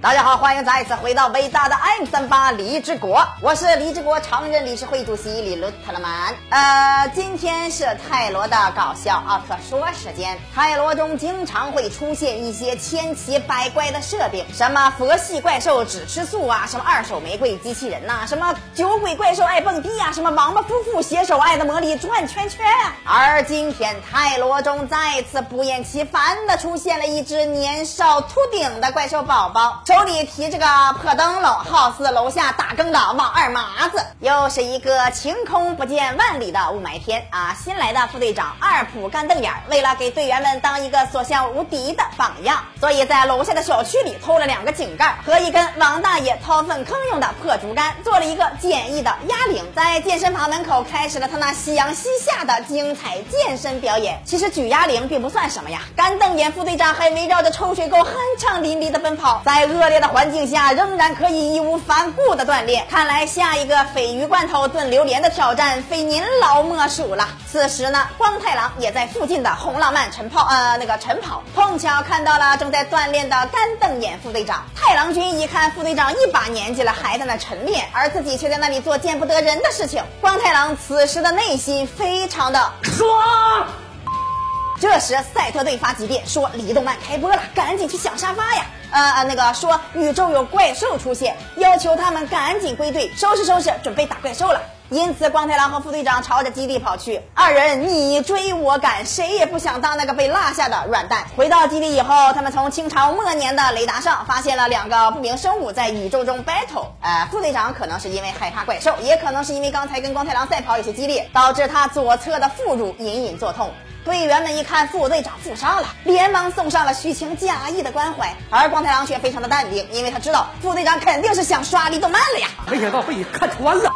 大家好，欢迎再次回到伟大的 M 三八李志国，我是李志国常任理事会主席李伦特勒曼。呃，今天是泰罗的搞笑奥特说时间。泰罗中经常会出现一些千奇百怪的设定，什么佛系怪兽只吃素啊，什么二手玫瑰机器人呐、什么酒鬼怪兽爱蹦迪呀、什么王八夫妇携手爱的魔力转圈圈。而今天泰罗中再次不厌其烦的出现了一只年少秃顶的怪兽宝宝。手里提着个破灯笼，好似楼下打更的王二麻子。又是一个晴空不见万里的雾霾天啊！新来的副队长二普干瞪眼，为了给队员们当一个所向无敌的榜样，所以在楼下的小区里偷了两个井盖和一根王大爷掏粪坑用的破竹竿，做了一个简易的哑铃，在健身房门口开始了他那夕阳西下的精彩健身表演。其实举哑铃并不算什么呀，干瞪眼副队长还围绕着抽水沟酣畅淋漓的奔跑，在恶劣的环境下仍然可以义无反顾的锻炼。看来下一个鲱鱼罐头炖榴莲的挑战非您老莫属了。此时呢，光太郎也在附近的红浪漫晨跑，呃，那个晨跑，碰巧看到了正在锻炼的干瞪眼副队长。太郎君一看副队长一把年纪了还在那晨练，而自己却在那里做见不得人的事情，光太郎此时的内心非常的爽。这时，赛特队发急电说李动漫开播了，赶紧去抢沙发呀！呃呃，那个说宇宙有怪兽出现，要求他们赶紧归队，收拾收拾，准备打怪兽了。因此，光太郎和副队长朝着基地跑去，二人你追我赶，谁也不想当那个被落下的软蛋。回到基地以后，他们从清朝末年的雷达上发现了两个不明生物在宇宙中 battle。呃，副队长可能是因为害怕怪兽，也可能是因为刚才跟光太郎赛跑有些激烈，导致他左侧的副乳隐隐作痛。队员们一看副队长负伤了，连忙送上了虚情假意的关怀，而光太郎却非常的淡定，因为他知道副队长肯定是想刷李动漫了呀。没想到被你看穿了。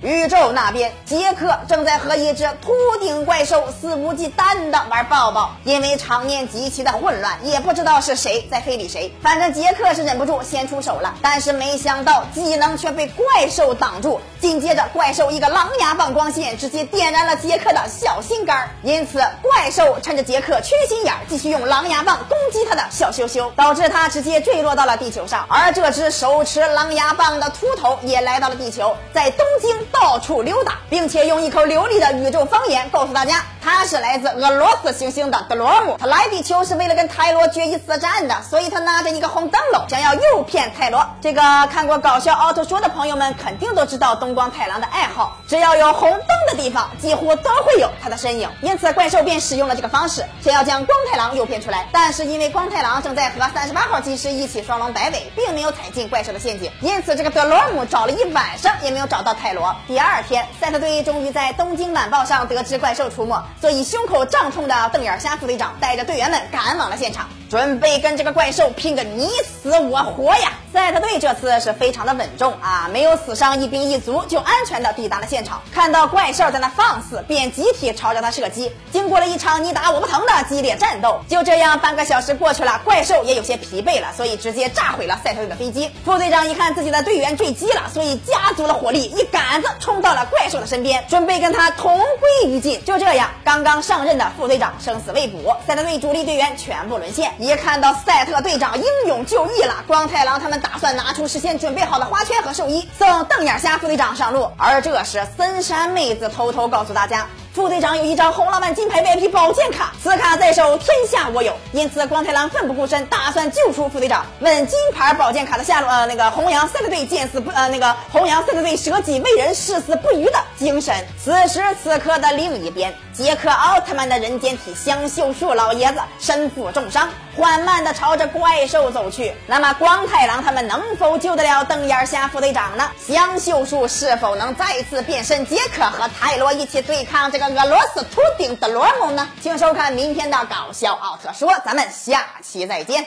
宇宙那边，杰克正在和一只秃顶怪兽肆无忌惮地玩抱抱，因为场面极其的混乱，也不知道是谁在非礼谁。反正杰克是忍不住先出手了，但是没想到技能却被怪兽挡住。紧接着，怪兽一个狼牙棒光线直接点燃了杰克的小心肝儿，因此怪兽趁着杰克缺心眼儿，继续用狼牙棒攻击他的小羞羞，导致他直接坠落到了地球上。而这只手持狼牙棒的秃头也来到了地球，在东京到处溜达，并且用一口流利的宇宙方言告诉大家，他是来自俄罗斯行星的德罗姆，他来地球是为了跟泰罗决一死战的，所以他拿着一个红灯笼，想要诱骗泰罗。这个看过搞笑奥特说的朋友们肯定都知道东光太郎的爱好，只要有红灯的地方，几乎都会有他的身影。因此，怪兽便使用了这个方式，想要将光太郎诱骗出来。但是因为光太郎正在和三十八号技师一起双龙摆尾，并没有踩进怪兽的陷阱，因此这个德罗姆找了一晚上也没有找到泰罗。第二天，赛特队终于在东京晚报上得知怪兽出没，所以胸口胀痛的瞪眼虾副队长带着队员们赶往了现场，准备跟这个怪兽拼个你死我活呀！赛特队这次是非常的稳重啊，没有死伤一兵一卒，就安全的抵达了现场。看到怪兽在那放肆，便集体朝着他射击。经过了一场你打我不疼的激烈战斗，就这样半个小时过去了，怪兽也有些疲惫了，所以直接炸毁了赛特队的飞机。副队长一看自己的队员坠机了，所以加足了火力，一杆子冲到了怪兽的身边，准备跟他同归于尽。就这样，刚刚上任的副队长生死未卜，赛特队主力队员全部沦陷。一看到赛特队长英勇就义了，光太郎他们打算拿出事先准备好的花圈和寿衣，送瞪眼瞎副队长上路。而这时，森山妹子偷偷告诉大家。副队长有一张红浪漫金牌 VIP 保健卡，此卡在手，天下我有。因此，光太郎奋不顾身，打算救出副队长。问金牌保健卡的下落，呃，那个弘扬赛特队见死不，呃，那个弘扬赛特队舍己为人、誓死不渝的精神。此时此刻的另一边，杰克奥特曼的人间体香秀树老爷子身负重伤，缓慢地朝着怪兽走去。那么，光太郎他们能否救得了瞪眼瞎副队长呢？香秀树是否能再次变身杰克和泰罗一起对抗这个？俄罗斯秃顶的罗姆呢？请收看明天的搞笑奥特说，咱们下期再见。